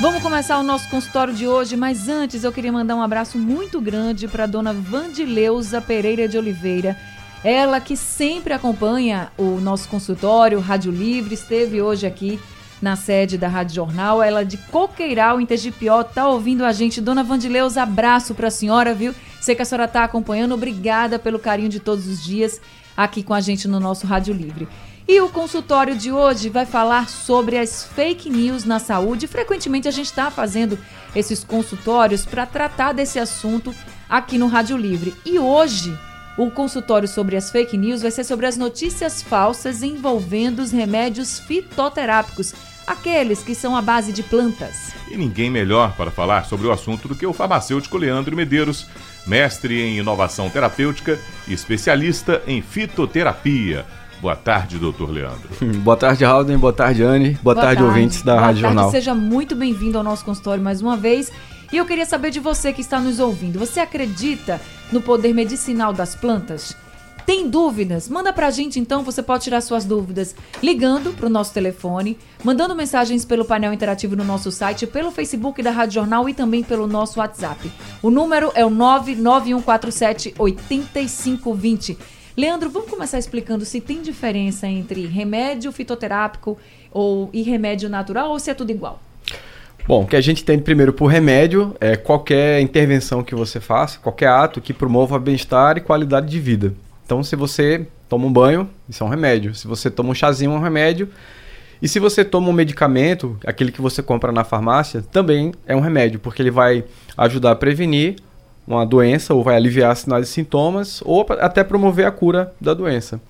Vamos começar o nosso consultório de hoje, mas antes eu queria mandar um abraço muito grande para dona Vandileuza Pereira de Oliveira. Ela que sempre acompanha o nosso consultório, Rádio Livre, esteve hoje aqui na sede da Rádio Jornal. Ela de Coqueiral, em Tegipió, tá ouvindo a gente. Dona Vandileuza, abraço para a senhora, viu? Sei que a senhora tá acompanhando. Obrigada pelo carinho de todos os dias aqui com a gente no nosso Rádio Livre. E o consultório de hoje vai falar sobre as fake news na saúde. Frequentemente a gente está fazendo esses consultórios para tratar desse assunto aqui no Rádio Livre. E hoje o consultório sobre as fake news vai ser sobre as notícias falsas envolvendo os remédios fitoterápicos, aqueles que são à base de plantas. E ninguém melhor para falar sobre o assunto do que o farmacêutico Leandro Medeiros, mestre em inovação terapêutica e especialista em fitoterapia. Boa tarde, doutor Leandro. Boa tarde, Alden. Boa tarde, Anne. Boa, Boa tarde, tarde, ouvintes da Boa Rádio tarde, Jornal. Seja muito bem-vindo ao nosso consultório mais uma vez. E eu queria saber de você que está nos ouvindo. Você acredita no poder medicinal das plantas? Tem dúvidas? Manda pra gente então, você pode tirar suas dúvidas ligando pro nosso telefone, mandando mensagens pelo painel interativo no nosso site, pelo Facebook da Rádio Jornal e também pelo nosso WhatsApp. O número é o 99147 8520. Leandro, vamos começar explicando se tem diferença entre remédio fitoterápico ou, e remédio natural ou se é tudo igual? Bom, o que a gente tem primeiro por remédio é qualquer intervenção que você faça, qualquer ato que promova bem-estar e qualidade de vida. Então, se você toma um banho, isso é um remédio. Se você toma um chazinho, é um remédio. E se você toma um medicamento, aquele que você compra na farmácia, também é um remédio, porque ele vai ajudar a prevenir uma doença ou vai aliviar sinais e sintomas ou até promover a cura da doença.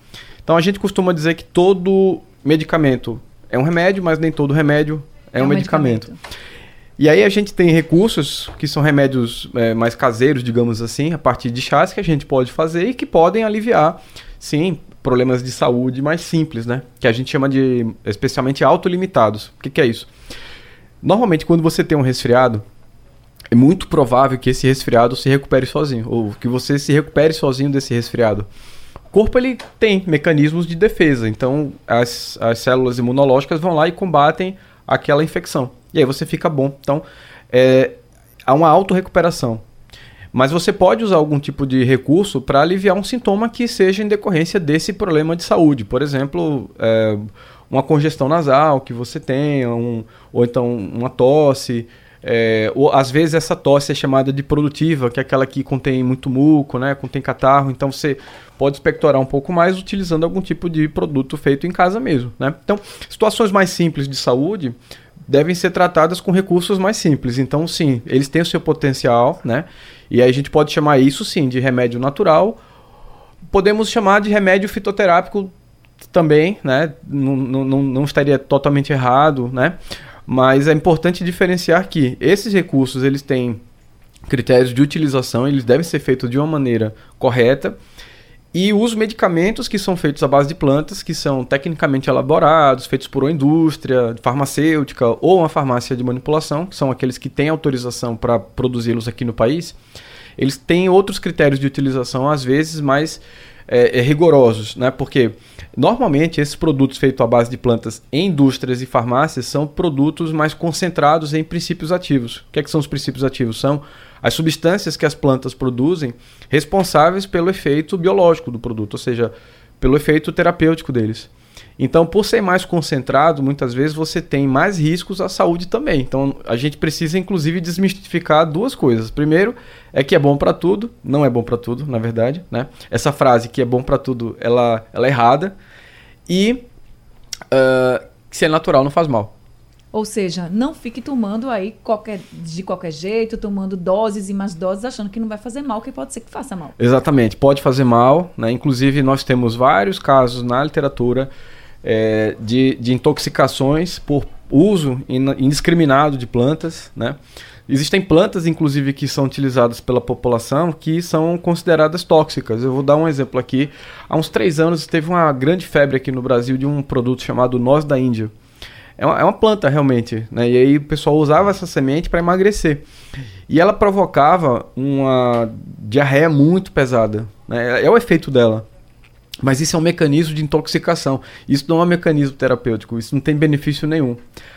Então a gente costuma dizer que todo medicamento é um remédio, mas nem todo remédio é, é um, um medicamento. medicamento. E aí a gente tem recursos que são remédios é, mais caseiros, digamos assim, a partir de chás que a gente pode fazer e que podem aliviar, sim, problemas de saúde mais simples, né? Que a gente chama de especialmente autolimitados. O que, que é isso? Normalmente, quando você tem um resfriado, é muito provável que esse resfriado se recupere sozinho, ou que você se recupere sozinho desse resfriado. O corpo ele tem mecanismos de defesa, então as, as células imunológicas vão lá e combatem aquela infecção. E aí você fica bom. Então, é, há uma autorrecuperação. Mas você pode usar algum tipo de recurso para aliviar um sintoma que seja em decorrência desse problema de saúde. Por exemplo, é, uma congestão nasal que você tem, um, ou então uma tosse, é, ou, às vezes essa tosse é chamada de produtiva, que é aquela que contém muito muco, né, contém catarro, então você pode expectorar um pouco mais utilizando algum tipo de produto feito em casa mesmo. Né? Então, situações mais simples de saúde devem ser tratadas com recursos mais simples. Então, sim, eles têm o seu potencial, né? E aí a gente pode chamar isso, sim, de remédio natural. Podemos chamar de remédio fitoterápico também, né? Não, não, não estaria totalmente errado, né? Mas é importante diferenciar que esses recursos eles têm critérios de utilização, eles devem ser feitos de uma maneira correta. E os medicamentos que são feitos à base de plantas, que são tecnicamente elaborados, feitos por uma indústria farmacêutica ou uma farmácia de manipulação, que são aqueles que têm autorização para produzi-los aqui no país, eles têm outros critérios de utilização, às vezes mais é, é, rigorosos, né? Porque normalmente esses produtos feitos à base de plantas em indústrias e farmácias são produtos mais concentrados em princípios ativos. O que, é que são os princípios ativos? São as substâncias que as plantas produzem responsáveis pelo efeito biológico do produto, ou seja, pelo efeito terapêutico deles. Então, por ser mais concentrado, muitas vezes você tem mais riscos à saúde também. Então, a gente precisa inclusive desmistificar duas coisas. Primeiro, é que é bom para tudo, não é bom para tudo, na verdade, né? Essa frase que é bom para tudo, ela, ela é errada. E uh, se é natural, não faz mal. Ou seja, não fique tomando aí qualquer, de qualquer jeito, tomando doses e mais doses, achando que não vai fazer mal, que pode ser que faça mal. Exatamente, pode fazer mal. Né? Inclusive, nós temos vários casos na literatura é, de, de intoxicações por uso indiscriminado de plantas, né? Existem plantas, inclusive, que são utilizadas pela população que são consideradas tóxicas. Eu vou dar um exemplo aqui. Há uns três anos teve uma grande febre aqui no Brasil de um produto chamado noz da Índia. É uma, é uma planta realmente, né? E aí o pessoal usava essa semente para emagrecer. E ela provocava uma diarreia muito pesada. Né? É o efeito dela. Mas isso é um mecanismo de intoxicação. Isso não é um mecanismo terapêutico, isso não tem benefício nenhum.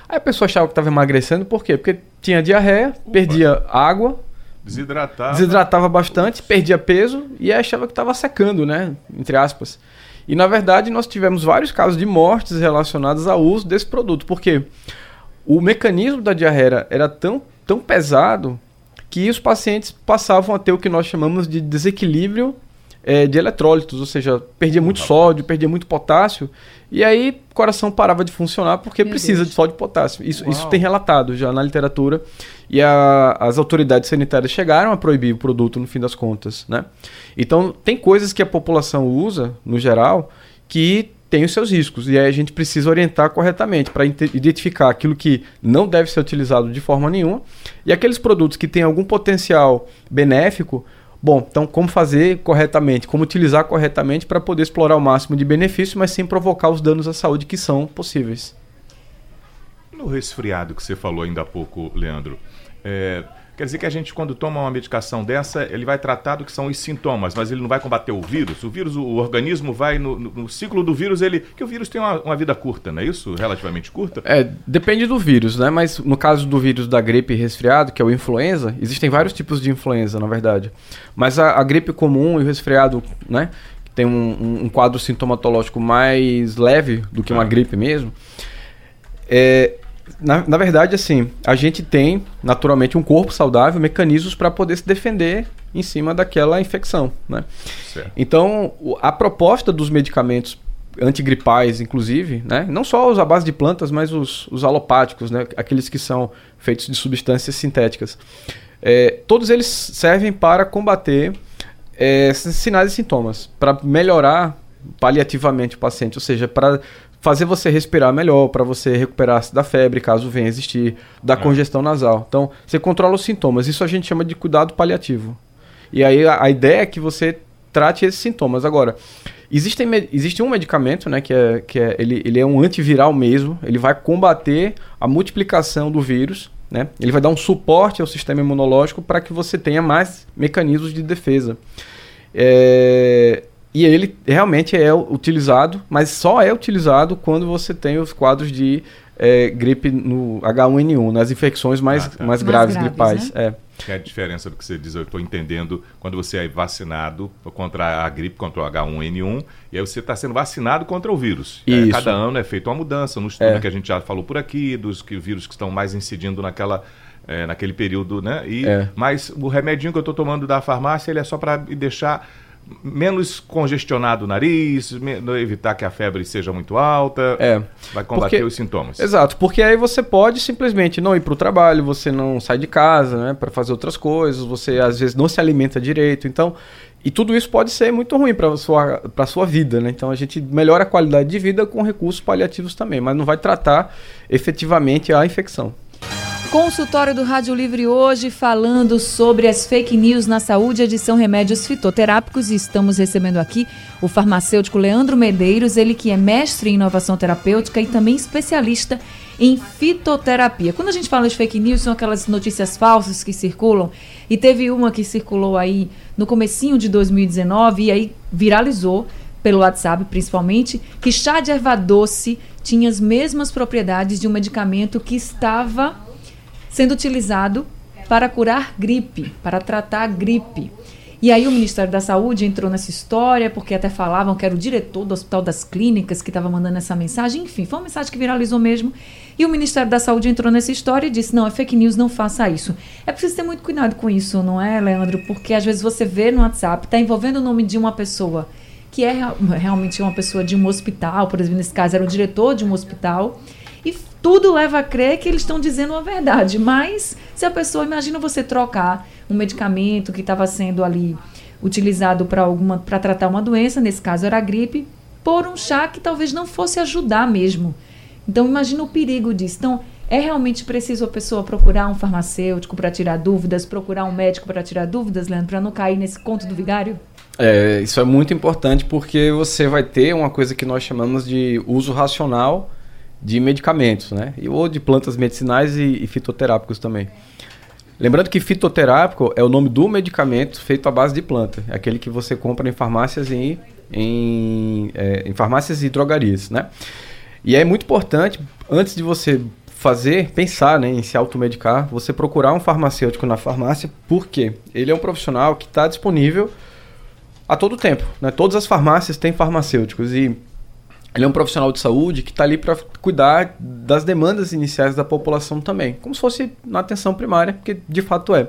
Aí a pessoa achava que estava emagrecendo, por quê? Porque tinha diarreia, Opa. perdia água, desidratava. desidratava bastante, perdia peso e achava que estava secando, né? Entre aspas. E na verdade nós tivemos vários casos de mortes relacionados ao uso desse produto, porque o mecanismo da diarreia era tão, tão pesado que os pacientes passavam a ter o que nós chamamos de desequilíbrio é, de eletrólitos, ou seja, perdia muito sódio, perdia muito potássio, e aí o coração parava de funcionar porque Meu precisa Deus. de sódio e potássio. Isso, isso tem relatado já na literatura, e a, as autoridades sanitárias chegaram a proibir o produto no fim das contas. Né? Então, tem coisas que a população usa, no geral, que tem os seus riscos, e aí a gente precisa orientar corretamente para identificar aquilo que não deve ser utilizado de forma nenhuma, e aqueles produtos que têm algum potencial benéfico Bom, então como fazer corretamente, como utilizar corretamente para poder explorar o máximo de benefício, mas sem provocar os danos à saúde que são possíveis. No resfriado que você falou ainda há pouco, Leandro, é, Quer dizer que a gente, quando toma uma medicação dessa, ele vai tratar do que são os sintomas, mas ele não vai combater o vírus. O vírus, o organismo vai no, no, no ciclo do vírus, ele. que o vírus tem uma, uma, vida curta, não é isso? Relativamente curta? É, depende do vírus, né? Mas no caso do vírus da gripe resfriado, que é o influenza, existem vários tipos de influenza, na verdade. Mas a, a gripe comum e o resfriado, né? Que tem um, um, quadro sintomatológico mais leve do que uma ah. gripe mesmo. É, na, na verdade, assim, a gente tem naturalmente um corpo saudável, mecanismos para poder se defender em cima daquela infecção, né? Certo. Então, a proposta dos medicamentos antigripais, inclusive, né? Não só os à base de plantas, mas os, os alopáticos, né? Aqueles que são feitos de substâncias sintéticas. É, todos eles servem para combater é, sinais e sintomas, para melhorar paliativamente o paciente, ou seja, para fazer você respirar melhor, para você recuperar-se da febre, caso venha existir, da é. congestão nasal. Então, você controla os sintomas. Isso a gente chama de cuidado paliativo. E aí a, a ideia é que você trate esses sintomas. Agora, existe, existe um medicamento, né, que é, que é ele, ele é um antiviral mesmo, ele vai combater a multiplicação do vírus, né? Ele vai dar um suporte ao sistema imunológico para que você tenha mais mecanismos de defesa. É, e ele realmente é utilizado, mas só é utilizado quando você tem os quadros de é, gripe no H1N1, nas infecções mais, ah, tá. mais, mais graves, graves gripais. Né? É. Que é a diferença do que você diz, eu estou entendendo, quando você é vacinado contra a gripe, contra o H1N1, e aí você está sendo vacinado contra o vírus. É, cada ano é feita uma mudança no estudo é. que a gente já falou por aqui, dos que, vírus que estão mais incidindo naquela, é, naquele período, né? E, é. Mas o remedinho que eu estou tomando da farmácia, ele é só para deixar menos congestionado o nariz, evitar que a febre seja muito alta, é, vai combater porque, os sintomas. Exato, porque aí você pode simplesmente não ir para o trabalho, você não sai de casa, né, para fazer outras coisas, você às vezes não se alimenta direito, então e tudo isso pode ser muito ruim para sua para sua vida, né? Então a gente melhora a qualidade de vida com recursos paliativos também, mas não vai tratar efetivamente a infecção. Consultório do Rádio Livre hoje falando sobre as fake news na saúde, edição remédios fitoterápicos e estamos recebendo aqui o farmacêutico Leandro Medeiros, ele que é mestre em inovação terapêutica e também especialista em fitoterapia. Quando a gente fala de fake news, são aquelas notícias falsas que circulam e teve uma que circulou aí no comecinho de 2019 e aí viralizou pelo WhatsApp principalmente, que chá de erva doce tinha as mesmas propriedades de um medicamento que estava sendo utilizado para curar gripe, para tratar gripe. E aí o Ministério da Saúde entrou nessa história, porque até falavam que era o diretor do Hospital das Clínicas que estava mandando essa mensagem. Enfim, foi uma mensagem que viralizou mesmo. E o Ministério da Saúde entrou nessa história e disse: não, é fake news, não faça isso. É preciso ter muito cuidado com isso, não é, Leandro? Porque às vezes você vê no WhatsApp, está envolvendo o nome de uma pessoa que é realmente uma pessoa de um hospital, por exemplo, nesse caso era o diretor de um hospital e tudo leva a crer que eles estão dizendo a verdade. Mas se a pessoa, imagina você trocar um medicamento que estava sendo ali utilizado para alguma para tratar uma doença, nesse caso era a gripe, por um chá que talvez não fosse ajudar mesmo. Então imagina o perigo disso. Então, É realmente preciso a pessoa procurar um farmacêutico para tirar dúvidas, procurar um médico para tirar dúvidas, Leandro, para não cair nesse conto do vigário? É, isso é muito importante porque você vai ter uma coisa que nós chamamos de uso racional de medicamentos, né? Ou de plantas medicinais e, e fitoterápicos também. Lembrando que fitoterápico é o nome do medicamento feito à base de planta. É aquele que você compra em farmácias e em, é, em farmácias e drogarias, né? E é muito importante, antes de você fazer, pensar né, em se automedicar, você procurar um farmacêutico na farmácia, porque ele é um profissional que está disponível a todo tempo. Né? Todas as farmácias têm farmacêuticos e ele é um profissional de saúde que está ali para cuidar das demandas iniciais da população também, como se fosse na atenção primária, porque de fato é.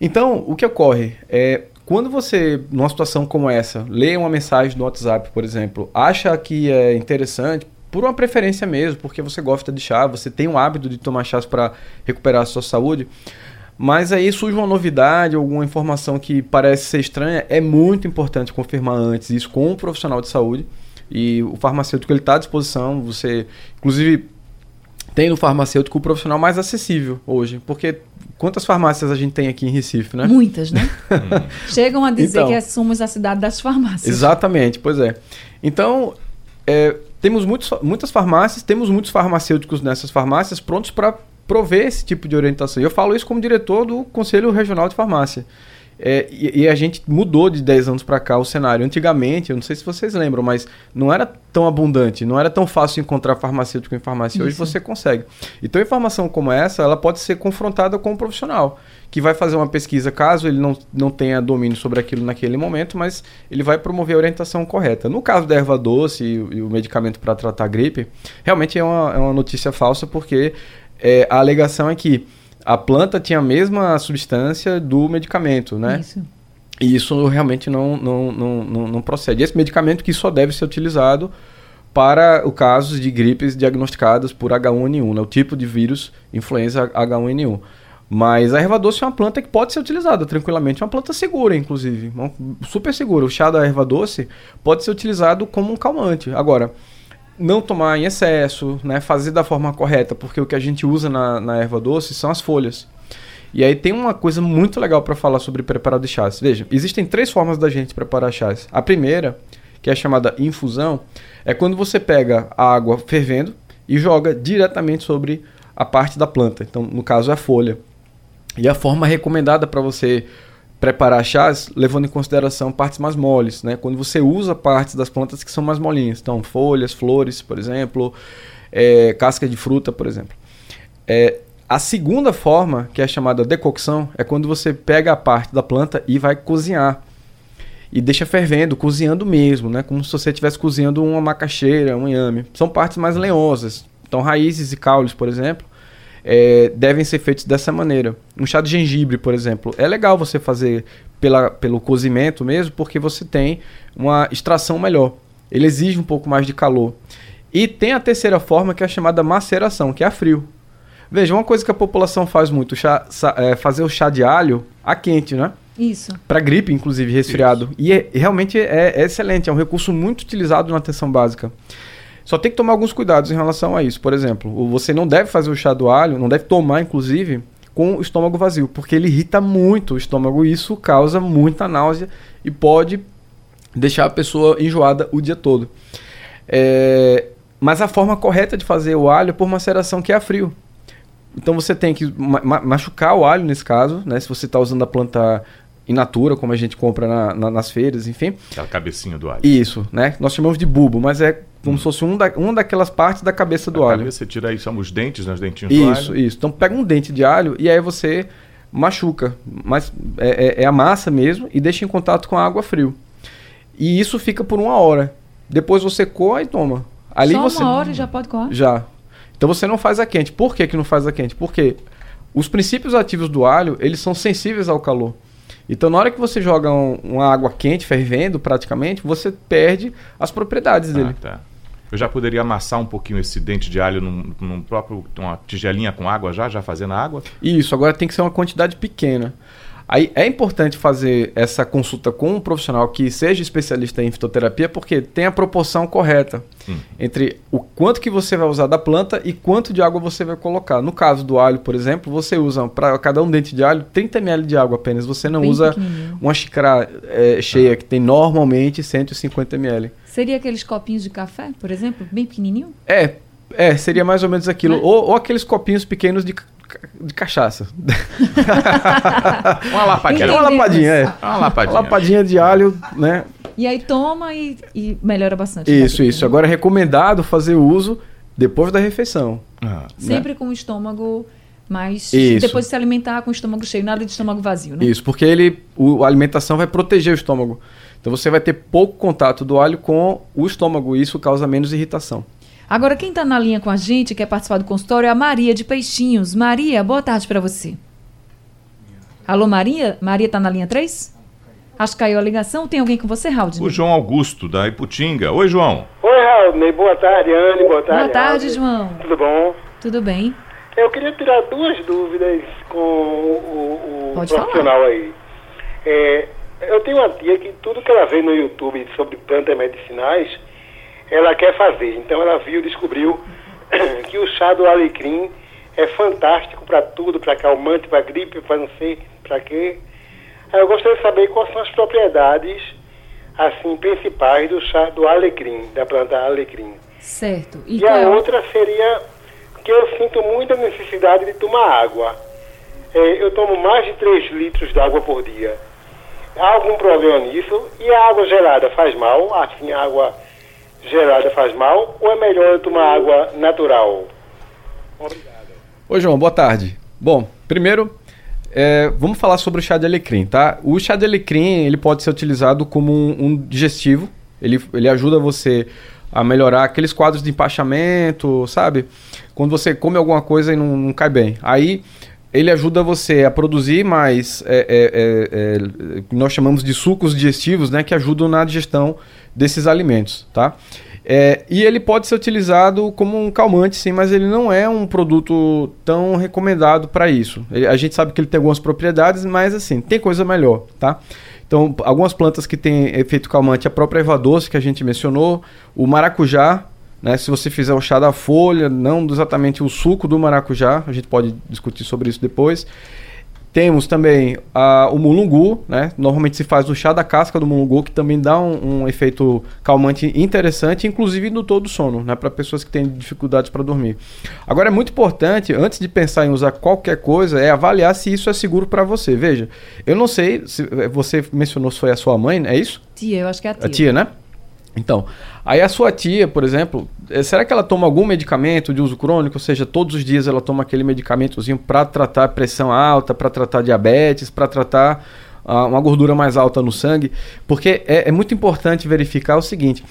Então, o que ocorre é quando você, numa situação como essa, lê uma mensagem no WhatsApp, por exemplo, acha que é interessante, por uma preferência mesmo, porque você gosta de chá, você tem o hábito de tomar chás para recuperar a sua saúde, mas aí surge uma novidade, alguma informação que parece ser estranha, é muito importante confirmar antes isso com um profissional de saúde. E o farmacêutico ele está à disposição. Você, inclusive, tem no farmacêutico o profissional mais acessível hoje, porque quantas farmácias a gente tem aqui em Recife, né? Muitas, né? Chegam a dizer então, que somos a cidade das farmácias. Exatamente, pois é. Então, é, temos muitos, muitas farmácias, temos muitos farmacêuticos nessas farmácias prontos para prover esse tipo de orientação. E eu falo isso como diretor do Conselho Regional de Farmácia. É, e, e, a gente mudou de 10 anos para cá o cenário. Antigamente, eu não sei se vocês lembram, mas não era tão abundante, não era tão fácil encontrar farmacêutico em farmácia. Isso. Hoje você consegue. Então, informação como essa, ela pode ser confrontada com um profissional que vai fazer uma pesquisa caso ele não, não tenha domínio sobre aquilo naquele momento, mas ele vai promover a orientação correta. No caso da erva doce e, e o medicamento para tratar gripe, realmente é uma, é uma notícia falsa, porque é, a alegação é que a planta tinha a mesma substância do medicamento, né? Isso. E isso realmente não, não, não, não, não procede. Esse medicamento que só deve ser utilizado para o caso de gripes diagnosticadas por H1N1, né? o tipo de vírus influenza H1N1. Mas a erva doce é uma planta que pode ser utilizada tranquilamente, é uma planta segura, inclusive, super segura. O chá da erva doce pode ser utilizado como um calmante. Agora, não tomar em excesso, né? fazer da forma correta, porque o que a gente usa na, na erva doce são as folhas. E aí tem uma coisa muito legal para falar sobre preparado de chás. Veja, existem três formas da gente preparar chás. A primeira, que é chamada infusão, é quando você pega a água fervendo e joga diretamente sobre a parte da planta. Então, no caso, é a folha. E a forma recomendada para você preparar chás, levando em consideração partes mais moles, né? Quando você usa partes das plantas que são mais molinhas, então folhas, flores, por exemplo, é, casca de fruta, por exemplo. É, a segunda forma, que é chamada decocção, é quando você pega a parte da planta e vai cozinhar. E deixa fervendo, cozinhando mesmo, né? Como se você estivesse cozinhando uma macaxeira, um inhame. São partes mais lenhosas. Então, raízes e caules, por exemplo, é, devem ser feitos dessa maneira. Um chá de gengibre, por exemplo, é legal você fazer pela, pelo cozimento mesmo, porque você tem uma extração melhor. Ele exige um pouco mais de calor. E tem a terceira forma, que é a chamada maceração, que é a frio. Veja, uma coisa que a população faz muito, chá, é fazer o chá de alho a quente, né? Isso. Para gripe, inclusive, resfriado. Isso. E é, realmente é, é excelente, é um recurso muito utilizado na atenção básica. Só tem que tomar alguns cuidados em relação a isso. Por exemplo, você não deve fazer o chá do alho, não deve tomar, inclusive, com o estômago vazio, porque ele irrita muito o estômago e isso causa muita náusea e pode deixar a pessoa enjoada o dia todo. É... Mas a forma correta de fazer o alho é por maceração que é a frio. Então você tem que ma machucar o alho nesse caso, né? Se você está usando a planta in natura, como a gente compra na, na, nas feiras, enfim. Aquela cabecinha do alho. Isso, né? Nós chamamos de bulbo, mas é como se fosse um da, uma daquelas partes da cabeça do a alho. Você tira aí, são os dentes, né? Os dentinhos isso, do alho. Isso, isso. Então pega um dente de alho e aí você machuca. Mas é, é, é, a massa mesmo e deixa em contato com a água frio. E isso fica por uma hora. Depois você coa e toma. Ali Só você... uma hora e já pode coar? Já. Então você não faz a quente. Por que, que não faz a quente? Porque os princípios ativos do alho, eles são sensíveis ao calor. Então, na hora que você joga um, uma água quente, fervendo praticamente, você perde as propriedades ah, dele. Tá. Eu já poderia amassar um pouquinho esse dente de alho num, num próprio uma tigelinha com água já, já fazendo água? Isso, agora tem que ser uma quantidade pequena. Aí é importante fazer essa consulta com um profissional que seja especialista em fitoterapia, porque tem a proporção correta hum. entre o quanto que você vai usar da planta e quanto de água você vai colocar. No caso do alho, por exemplo, você usa para cada um dente de alho 30 ml de água apenas. Você não Bem usa uma xícara é, cheia que tem normalmente 150 ml. Seria aqueles copinhos de café, por exemplo, bem pequenininho? É, é, seria mais ou menos aquilo. Ou, ou, aqueles copinhos pequenos de de cachaça. uma lapadinha. Uma lapadinha, é. Uma lapadinha. Uma lapadinha de alho, né? E aí toma e, e melhora bastante. Isso, isso. Agora é recomendado fazer o uso depois da refeição. Ah. Sempre né? com o estômago mais. Isso. Depois de se alimentar com o estômago cheio, nada de estômago vazio, né? Isso, porque ele, o, a alimentação vai proteger o estômago. Então você vai ter pouco contato do alho com o estômago e isso causa menos irritação. Agora, quem está na linha com a gente, quer participar do consultório, é a Maria de Peixinhos. Maria, boa tarde para você. Alô, Maria? Maria está na linha 3? Acho que caiu a ligação. Tem alguém com você, Raul? O João Augusto, da Iputinga. Oi, João. Oi, Raul. Boa tarde, Anne. Boa tarde. Boa tarde, João. Tudo bom? Tudo bem. Eu queria tirar duas dúvidas com o, o profissional falar. aí. É, eu tenho uma tia que tudo que ela vê no YouTube sobre plantas medicinais ela quer fazer. Então ela viu, descobriu que o chá do alecrim é fantástico para tudo, para calmante, para gripe, para não sei para quê. Eu gostaria de saber quais são as propriedades assim principais do chá do alecrim, da planta alecrim. Certo. E, e a é outra seria que eu sinto muita necessidade de tomar água. É, eu tomo mais de 3 litros de água por dia. Há algum problema nisso? E a água gelada faz mal? Assim, a água gelada faz mal ou é melhor eu tomar água natural? Obrigado. Oi, João, boa tarde. Bom, primeiro, é, vamos falar sobre o chá de alecrim, tá? O chá de alecrim ele pode ser utilizado como um, um digestivo. Ele, ele ajuda você a melhorar aqueles quadros de empachamento, sabe? Quando você come alguma coisa e não, não cai bem. Aí ele ajuda você a produzir mais, é, é, é, é nós chamamos de sucos digestivos, né? Que ajudam na digestão desses alimentos, tá? É, e ele pode ser utilizado como um calmante, sim, mas ele não é um produto tão recomendado para isso. a gente sabe que ele tem algumas propriedades, mas assim, tem coisa melhor, tá? Então, algumas plantas que têm efeito calmante, a própria erva doce que a gente mencionou, o maracujá, né? Se você fizer o chá da folha, não exatamente o suco do maracujá, a gente pode discutir sobre isso depois. Temos também a, o mulungu, né? Normalmente se faz o chá da casca do mulungu, que também dá um, um efeito calmante interessante, inclusive no todo sono, né? Para pessoas que têm dificuldades para dormir. Agora é muito importante, antes de pensar em usar qualquer coisa, é avaliar se isso é seguro para você. Veja, eu não sei se você mencionou se foi a sua mãe, é isso? Tia, eu acho que é a tia. A tia, né? Então, aí a sua tia, por exemplo, eh, será que ela toma algum medicamento de uso crônico? Ou seja, todos os dias ela toma aquele medicamentozinho para tratar pressão alta, para tratar diabetes, para tratar uh, uma gordura mais alta no sangue? Porque é, é muito importante verificar o seguinte: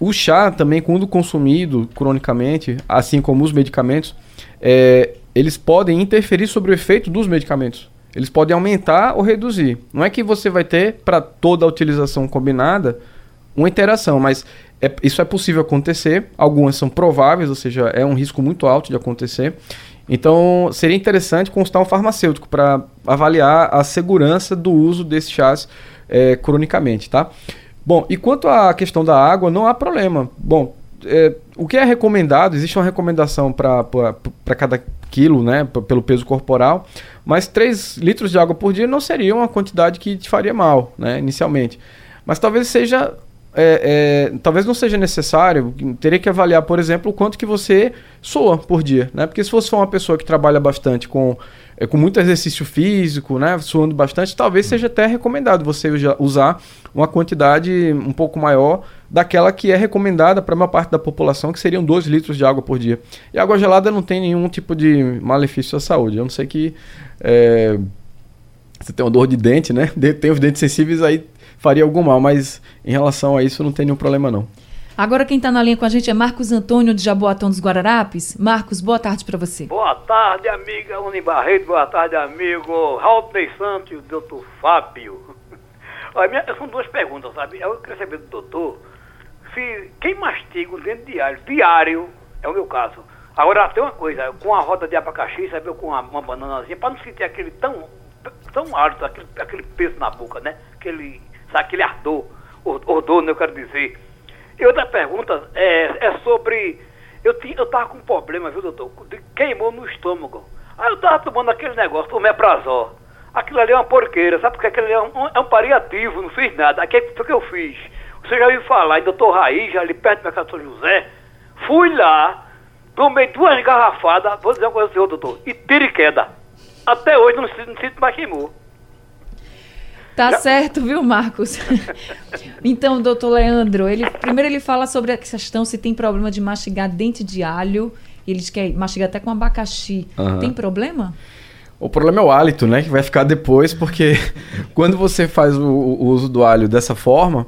o chá também, quando consumido cronicamente, assim como os medicamentos, é, eles podem interferir sobre o efeito dos medicamentos. Eles podem aumentar ou reduzir. Não é que você vai ter para toda a utilização combinada uma interação, mas é, isso é possível acontecer. Algumas são prováveis, ou seja, é um risco muito alto de acontecer. Então, seria interessante constar um farmacêutico para avaliar a segurança do uso desses chás é, cronicamente, tá? Bom, e quanto à questão da água, não há problema. Bom, é, o que é recomendado, existe uma recomendação para cada quilo, né, pelo peso corporal, mas 3 litros de água por dia não seria uma quantidade que te faria mal, né, inicialmente. Mas talvez seja é, é, talvez não seja necessário, teria que avaliar, por exemplo, o quanto que você soa por dia, né? Porque se você for uma pessoa que trabalha bastante com, é, com muito exercício físico, né? Suando bastante, talvez seja até recomendado você usar uma quantidade um pouco maior daquela que é recomendada para a maior parte da população, que seriam 2 litros de água por dia. E água gelada não tem nenhum tipo de malefício à saúde. Eu não sei que é, você tem uma dor de dente, né? Tem os dentes sensíveis aí faria algum mal, mas em relação a isso não tem nenhum problema não. Agora quem está na linha com a gente é Marcos Antônio de Jaboatão dos Guararapes. Marcos, boa tarde para você. Boa tarde, amiga Uni Barreto. Boa tarde, amigo Raul Santos e o doutor Fábio. Olha, minha, são duas perguntas, sabe? Eu queria saber do doutor se quem mastiga o dente diário, diário, é o meu caso. Agora tem uma coisa, com a roda de abacaxi, sabe, com uma, uma bananazinha, para não sentir aquele tão tão alto, aquele, aquele peso na boca, né? Aquele, sabe, aquele ardor, odor, né, eu quero dizer. E outra pergunta é, é sobre. Eu, tinha, eu tava com um problema, viu, doutor? Queimou no estômago. Aí eu tava tomando aquele negócio, o meprazol. Aquilo ali é uma porqueira, sabe? Porque aquilo ali é um, é um não fiz nada. Aqui foi o que eu fiz. Você já ouviu falar em doutor Raiz, ali perto do Mercado São José? Fui lá, tomei duas garrafadas, vou dizer uma coisa ao senhor, doutor, e tiro e queda. Até hoje não, não sinto mais queimou. Tá certo, viu, Marcos? então, doutor Leandro, ele, primeiro ele fala sobre a questão se tem problema de mastigar dente de alho. Ele diz que é mastigar até com abacaxi. Uhum. Tem problema? O problema é o hálito, né? Que vai ficar depois, porque quando você faz o, o, uso do alho dessa forma,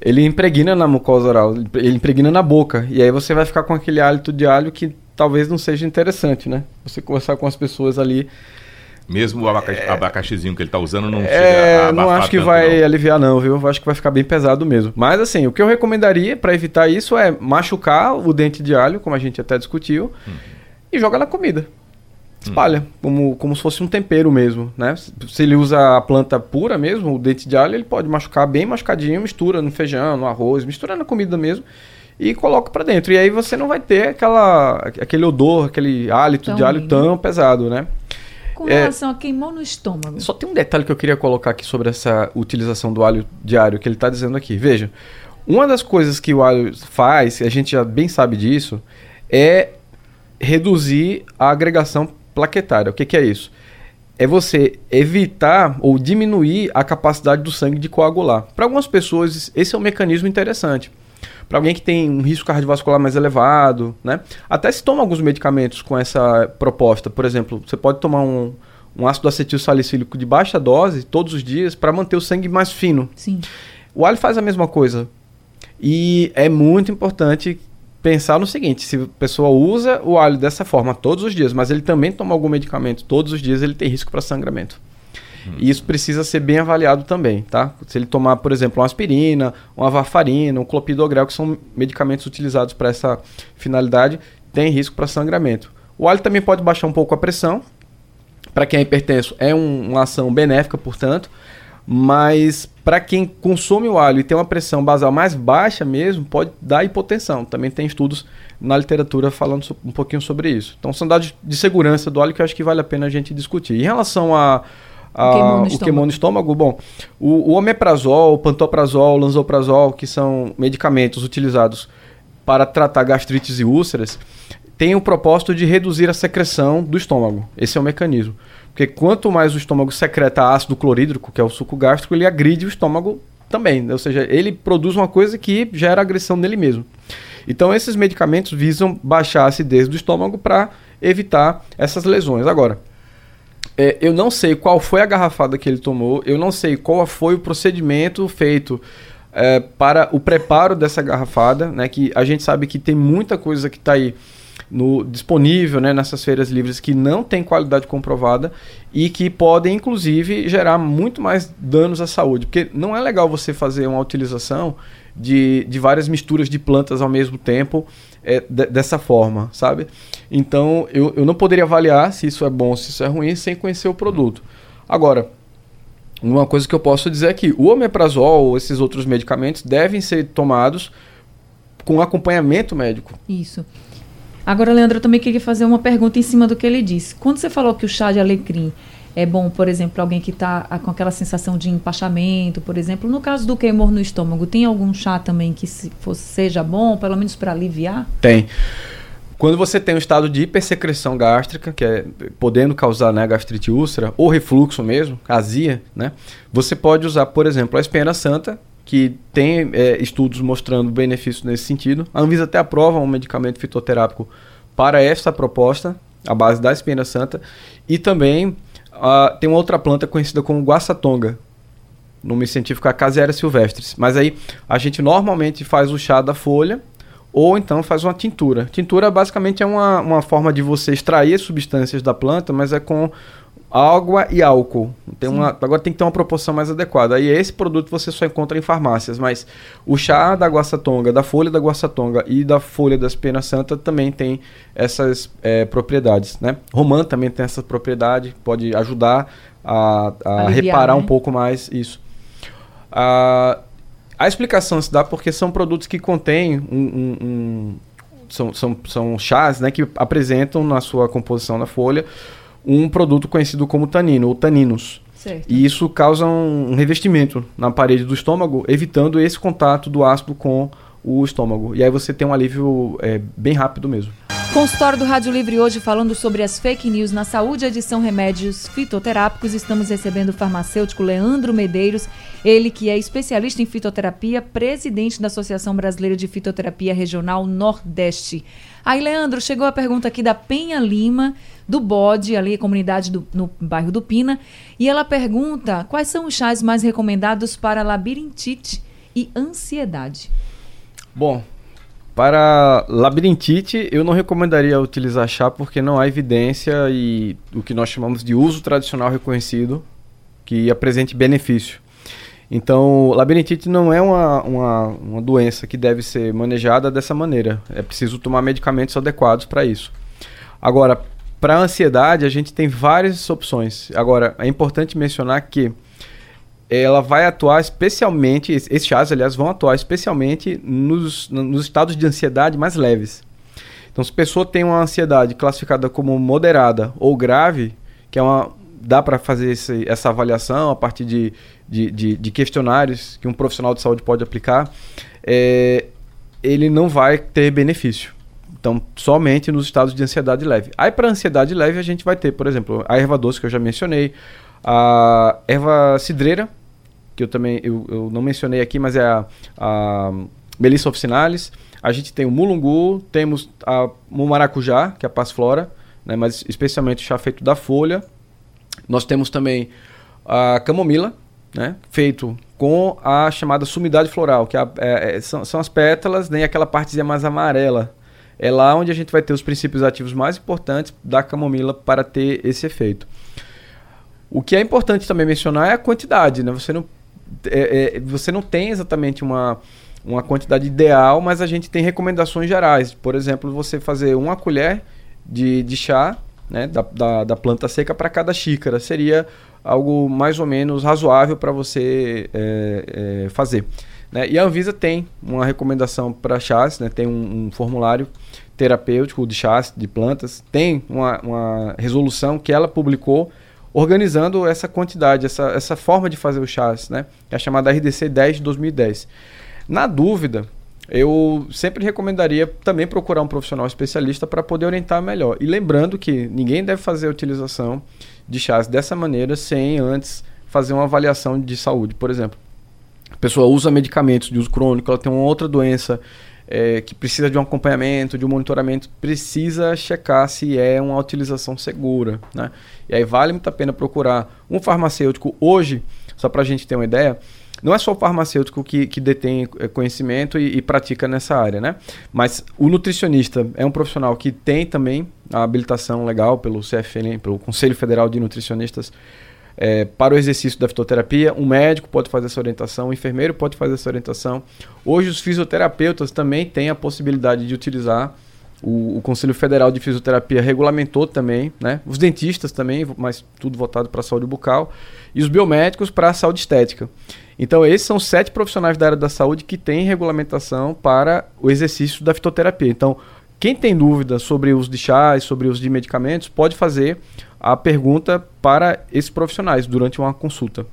ele impregna na mucosa oral, ele impregna na boca. E aí você vai ficar com aquele hálito de alho que talvez não seja interessante, né? Você conversar com as pessoas ali. Mesmo o abacaxi, é... abacaxizinho que ele está usando não é, Não acho que vai não. aliviar não, viu? Acho que vai ficar bem pesado mesmo. Mas assim, o que eu recomendaria para evitar isso é machucar o dente de alho, como a gente até discutiu, hum. e joga na comida espalha, hum. como, como se fosse um tempero mesmo, né? Se ele usa a planta pura mesmo, o dente de alho, ele pode machucar bem machucadinho, mistura no feijão, no arroz, mistura na comida mesmo e coloca para dentro. E aí você não vai ter aquela, aquele odor, aquele hálito tão de alho lindo. tão pesado, né? Com é, relação a queimou no estômago. Só tem um detalhe que eu queria colocar aqui sobre essa utilização do alho diário que ele está dizendo aqui. Veja, uma das coisas que o alho faz, e a gente já bem sabe disso, é reduzir a agregação plaquetária. O que, que é isso? É você evitar ou diminuir a capacidade do sangue de coagular. Para algumas pessoas, esse é um mecanismo interessante. Para alguém que tem um risco cardiovascular mais elevado, né? Até se toma alguns medicamentos com essa proposta. Por exemplo, você pode tomar um, um ácido acetil salicílico de baixa dose todos os dias para manter o sangue mais fino. Sim. O alho faz a mesma coisa. E é muito importante pensar no seguinte: se a pessoa usa o alho dessa forma todos os dias, mas ele também toma algum medicamento todos os dias, ele tem risco para sangramento. Hum. E isso precisa ser bem avaliado também, tá? Se ele tomar, por exemplo, uma aspirina, uma varfarina, um clopidogrel, que são medicamentos utilizados para essa finalidade, tem risco para sangramento. O alho também pode baixar um pouco a pressão. Para quem é hipertenso, é um, uma ação benéfica, portanto. Mas para quem consome o alho e tem uma pressão basal mais baixa mesmo, pode dar hipotensão. Também tem estudos na literatura falando um pouquinho sobre isso. Então são dados de segurança do alho que eu acho que vale a pena a gente discutir. Em relação a, a o queimou no estômago, bom, o, o omeprazol, o pantoprazol, o lanzoprazol, que são medicamentos utilizados para tratar gastrites e úlceras, tem o propósito de reduzir a secreção do estômago. Esse é o mecanismo. Porque quanto mais o estômago secreta ácido clorídrico, que é o suco gástrico, ele agride o estômago também. Ou seja, ele produz uma coisa que gera agressão nele mesmo. Então, esses medicamentos visam baixar a acidez do estômago para evitar essas lesões. Agora, é, eu não sei qual foi a garrafada que ele tomou, eu não sei qual foi o procedimento feito é, para o preparo dessa garrafada, né? Que a gente sabe que tem muita coisa que está aí no, disponível né, nessas feiras livres que não tem qualidade comprovada e que podem, inclusive, gerar muito mais danos à saúde. Porque não é legal você fazer uma utilização de, de várias misturas de plantas ao mesmo tempo é, de, dessa forma, sabe? Então, eu, eu não poderia avaliar se isso é bom se isso é ruim sem conhecer o produto. Agora, uma coisa que eu posso dizer é que o omeprazol ou esses outros medicamentos devem ser tomados com acompanhamento médico. Isso. Agora, Leandro, eu também queria fazer uma pergunta em cima do que ele disse. Quando você falou que o chá de alecrim é bom, por exemplo, alguém que está com aquela sensação de empachamento, por exemplo, no caso do queimor no estômago, tem algum chá também que se, fosse, seja bom, pelo menos para aliviar? Tem. Quando você tem um estado de hipersecreção gástrica, que é podendo causar né, gastrite úlcera, ou refluxo mesmo, azia, né, você pode usar, por exemplo, a espena santa, que tem é, estudos mostrando benefícios nesse sentido. A Anvisa até aprova um medicamento fitoterápico para essa proposta, a base da espina santa. E também uh, tem uma outra planta conhecida como guaçatonga, nome científico Acacia silvestris. Mas aí a gente normalmente faz o chá da folha ou então faz uma tintura. Tintura basicamente é uma, uma forma de você extrair as substâncias da planta, mas é com água e álcool. Tem uma, agora tem que ter uma proporção mais adequada. Aí esse produto você só encontra em farmácias, mas o chá da guaçatonga, da folha da guaçatonga e da folha das penas santa também tem essas é, propriedades, né? Romã também tem essa propriedade, pode ajudar a, a reparar né? um pouco mais isso. A, a explicação se dá porque são produtos que contêm um, um, um são, são, são chás né, que apresentam na sua composição da folha um produto conhecido como tanino ou taninos. Certo. E isso causa um revestimento na parede do estômago, evitando esse contato do ácido com o estômago. E aí você tem um alívio é, bem rápido mesmo. Consultório do Rádio Livre hoje falando sobre as fake news na saúde, edição remédios fitoterápicos. Estamos recebendo o farmacêutico Leandro Medeiros, ele que é especialista em fitoterapia, presidente da Associação Brasileira de Fitoterapia Regional Nordeste. Aí, Leandro, chegou a pergunta aqui da Penha Lima, do Bode, ali, comunidade do, no bairro do Pina, e ela pergunta quais são os chás mais recomendados para labirintite e ansiedade. Bom, para labirintite, eu não recomendaria utilizar chá porque não há evidência e o que nós chamamos de uso tradicional reconhecido que apresente benefício. Então, labirintite não é uma, uma, uma doença que deve ser manejada dessa maneira. É preciso tomar medicamentos adequados para isso. Agora, para ansiedade, a gente tem várias opções. Agora, é importante mencionar que ela vai atuar especialmente, esses chás, aliás, vão atuar especialmente nos, nos estados de ansiedade mais leves. Então, se a pessoa tem uma ansiedade classificada como moderada ou grave, que é uma, dá para fazer esse, essa avaliação a partir de, de, de, de, questionários que um profissional de saúde pode aplicar, é, ele não vai ter benefício. Então, somente nos estados de ansiedade leve. Aí, para ansiedade leve, a gente vai ter, por exemplo, a erva doce que eu já mencionei, a erva cidreira, que eu também eu, eu não mencionei aqui, mas é a, a Melissa officinalis. A gente tem o mulungu, temos a, o maracujá, que é a passiflora, né, mas especialmente o chá feito da folha. Nós temos também a camomila, né, feito com a chamada sumidade floral, que é, é, é, são, são, as pétalas, nem aquela partezinha mais amarela. É lá onde a gente vai ter os princípios ativos mais importantes da camomila para ter esse efeito. O que é importante também mencionar é a quantidade, né? Você não é, é, você não tem exatamente uma, uma quantidade ideal, mas a gente tem recomendações gerais. Por exemplo, você fazer uma colher de, de chá né, da, da, da planta seca para cada xícara. Seria algo mais ou menos razoável para você é, é, fazer. Né? E a Anvisa tem uma recomendação para chás, né? tem um, um, formulário terapêutico de chás de plantas, tem uma, uma resolução que ela publicou organizando essa quantidade, essa, essa forma de fazer o chás, né? É a chamada RDC 10 de 2010. Na dúvida, eu sempre recomendaria também procurar um profissional especialista para poder orientar melhor. E lembrando que ninguém deve fazer a utilização de chás dessa maneira sem antes fazer uma avaliação de saúde. Por exemplo, a pessoa usa medicamentos de uso crônico, ela tem uma outra doença é, que precisa de um acompanhamento, de um monitoramento, precisa checar se é uma utilização segura. Né? E aí vale muito a pena procurar um farmacêutico. Hoje, só para a gente ter uma ideia, não é só o farmacêutico que, que detém é, conhecimento e, e, pratica nessa área, né? Mas o nutricionista é um profissional que tem também a habilitação legal pelo CFN, pelo Conselho Federal de Nutricionistas, é, para o exercício da fitoterapia. Um médico pode fazer essa orientação, um enfermeiro pode fazer essa orientação. Hoje, os fisioterapeutas também têm a possibilidade de utilizar. O, o Conselho Federal de Fisioterapia regulamentou também, né? Os dentistas também, mas tudo voltado para a saúde bucal. E os biomédicos para a saúde estética. Então, esses são sete profissionais da área da saúde que têm regulamentação para o exercício da fitoterapia. Então, quem tem dúvida sobre o uso de chás, sobre o uso de medicamentos, pode fazer a pergunta para esses profissionais durante uma consulta.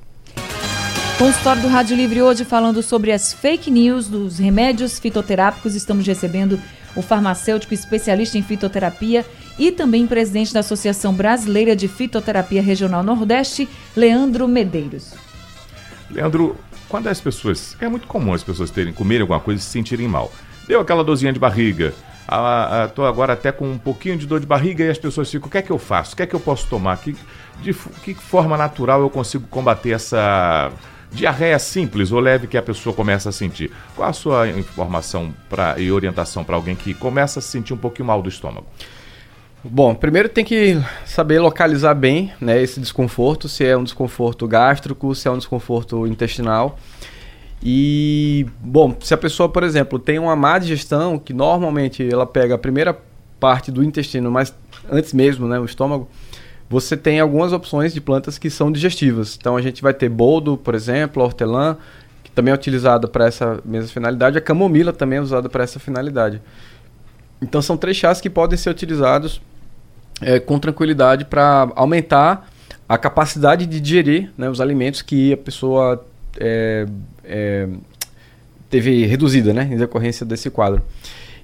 Consultório do Rádio Livre hoje falando sobre as fake news dos remédios fitoterápicos. Estamos recebendo o farmacêutico especialista em fitoterapia e também presidente da Associação Brasileira de Fitoterapia Regional Nordeste, Leandro Medeiros. Leandro, quando as pessoas. É muito comum as pessoas terem comerem alguma coisa e se sentirem mal. Deu aquela dozinha de barriga, Estou agora até com um pouquinho de dor de barriga e as pessoas ficam: o que é que eu faço? O que é que eu posso tomar? Que, de que forma natural eu consigo combater essa diarreia simples ou leve que a pessoa começa a sentir? Qual a sua informação pra, e orientação para alguém que começa a se sentir um pouquinho mal do estômago? Bom, primeiro tem que saber localizar bem né, esse desconforto, se é um desconforto gástrico, se é um desconforto intestinal. E, bom, se a pessoa, por exemplo, tem uma má digestão, que normalmente ela pega a primeira parte do intestino, mas antes mesmo, né, o estômago, você tem algumas opções de plantas que são digestivas. Então a gente vai ter boldo, por exemplo, hortelã, que também é utilizado para essa mesma finalidade. A camomila também é usada para essa finalidade. Então são três chás que podem ser utilizados é, com tranquilidade para aumentar a capacidade de digerir né, os alimentos que a pessoa é, é, teve reduzida né, em decorrência desse quadro.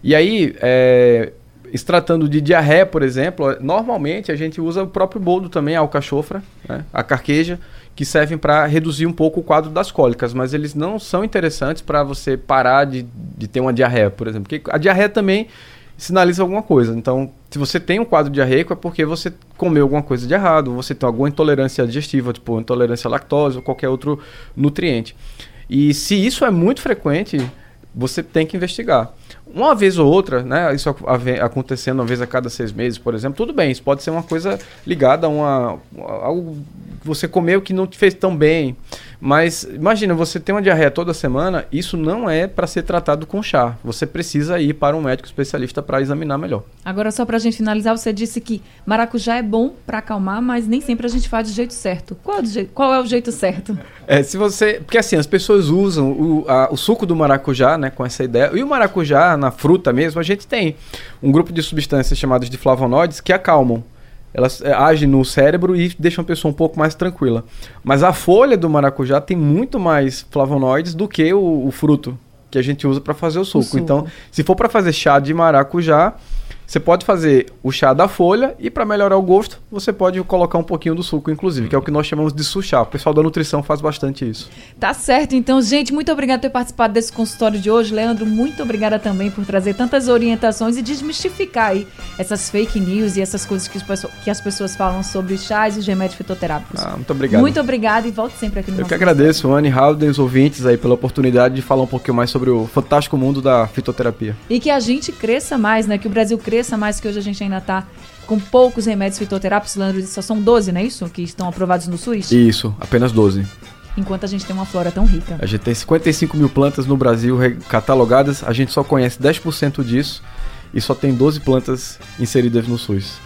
E aí, é, se tratando de diarreia, por exemplo, normalmente a gente usa o próprio boldo também, a alcachofra, né, a carqueja, que servem para reduzir um pouco o quadro das cólicas, mas eles não são interessantes para você parar de, de ter uma diarreia, por exemplo. Porque a diarreia também sinaliza alguma coisa. Então, se você tem um quadro diarreico, é porque você comeu alguma coisa de errado, você tem alguma intolerância digestiva, tipo intolerância à lactose ou qualquer outro nutriente. E se isso é muito frequente, você tem que investigar. Uma vez ou outra, né, isso acontecendo uma vez a cada seis meses, por exemplo, tudo bem, isso pode ser uma coisa ligada a uma, algo que você comeu que não te fez tão bem. Mas imagina, você tem uma diarreia toda semana, isso não é para ser tratado com chá. Você precisa ir para um médico especialista para examinar melhor. Agora, só para a gente finalizar, você disse que maracujá é bom para acalmar, mas nem sempre a gente faz do jeito certo. Qual é, jeito, qual é o jeito certo? É, se você. Porque assim, as pessoas usam o, a, o suco do maracujá, né, com essa ideia. E o maracujá, na fruta mesmo, a gente tem um grupo de substâncias chamadas de flavonoides que acalmam elas é, agem no cérebro e deixam a pessoa um pouco mais tranquila. Mas a folha do maracujá tem muito mais flavonoides do que o, o fruto que a gente usa para fazer o suco. o suco. Então, se for para fazer chá de maracujá, você pode fazer o chá da folha e para melhorar o gosto, você pode colocar um pouquinho do suco, inclusive, que é o que nós chamamos de suchá. O pessoal da nutrição faz bastante isso. Tá certo, então, gente, muito obrigada por ter participado desse consultório de hoje. Leandro, muito obrigada também por trazer tantas orientações e desmistificar aí essas fake news e essas coisas que, que as pessoas falam sobre chás e os remédios fitoterápicos. Ah, muito obrigado. Muito obrigada e volte sempre aqui no Eu que agradeço, Anne Howden, os ouvintes aí pela oportunidade de falar um pouquinho mais sobre o fantástico mundo da fitoterapia. E que a gente cresça mais, né? Que o Brasil cresça cresça mais, que hoje a gente ainda está com poucos remédios fitoterápicos. Leandro só são 12, não é isso? Que estão aprovados no SUS? Isso, apenas 12. Enquanto a gente tem uma flora tão rica. A gente tem 55 mil plantas no Brasil catalogadas, a gente só conhece 10% disso e só tem 12 plantas inseridas no SUS.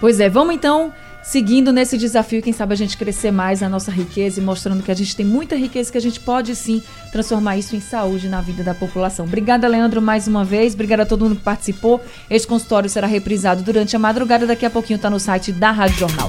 Pois é, vamos então seguindo nesse desafio, quem sabe a gente crescer mais na nossa riqueza e mostrando que a gente tem muita riqueza que a gente pode sim transformar isso em saúde na vida da população. Obrigada, Leandro, mais uma vez. Obrigada a todo mundo que participou. Este consultório será reprisado durante a madrugada. Daqui a pouquinho está no site da Rádio Jornal.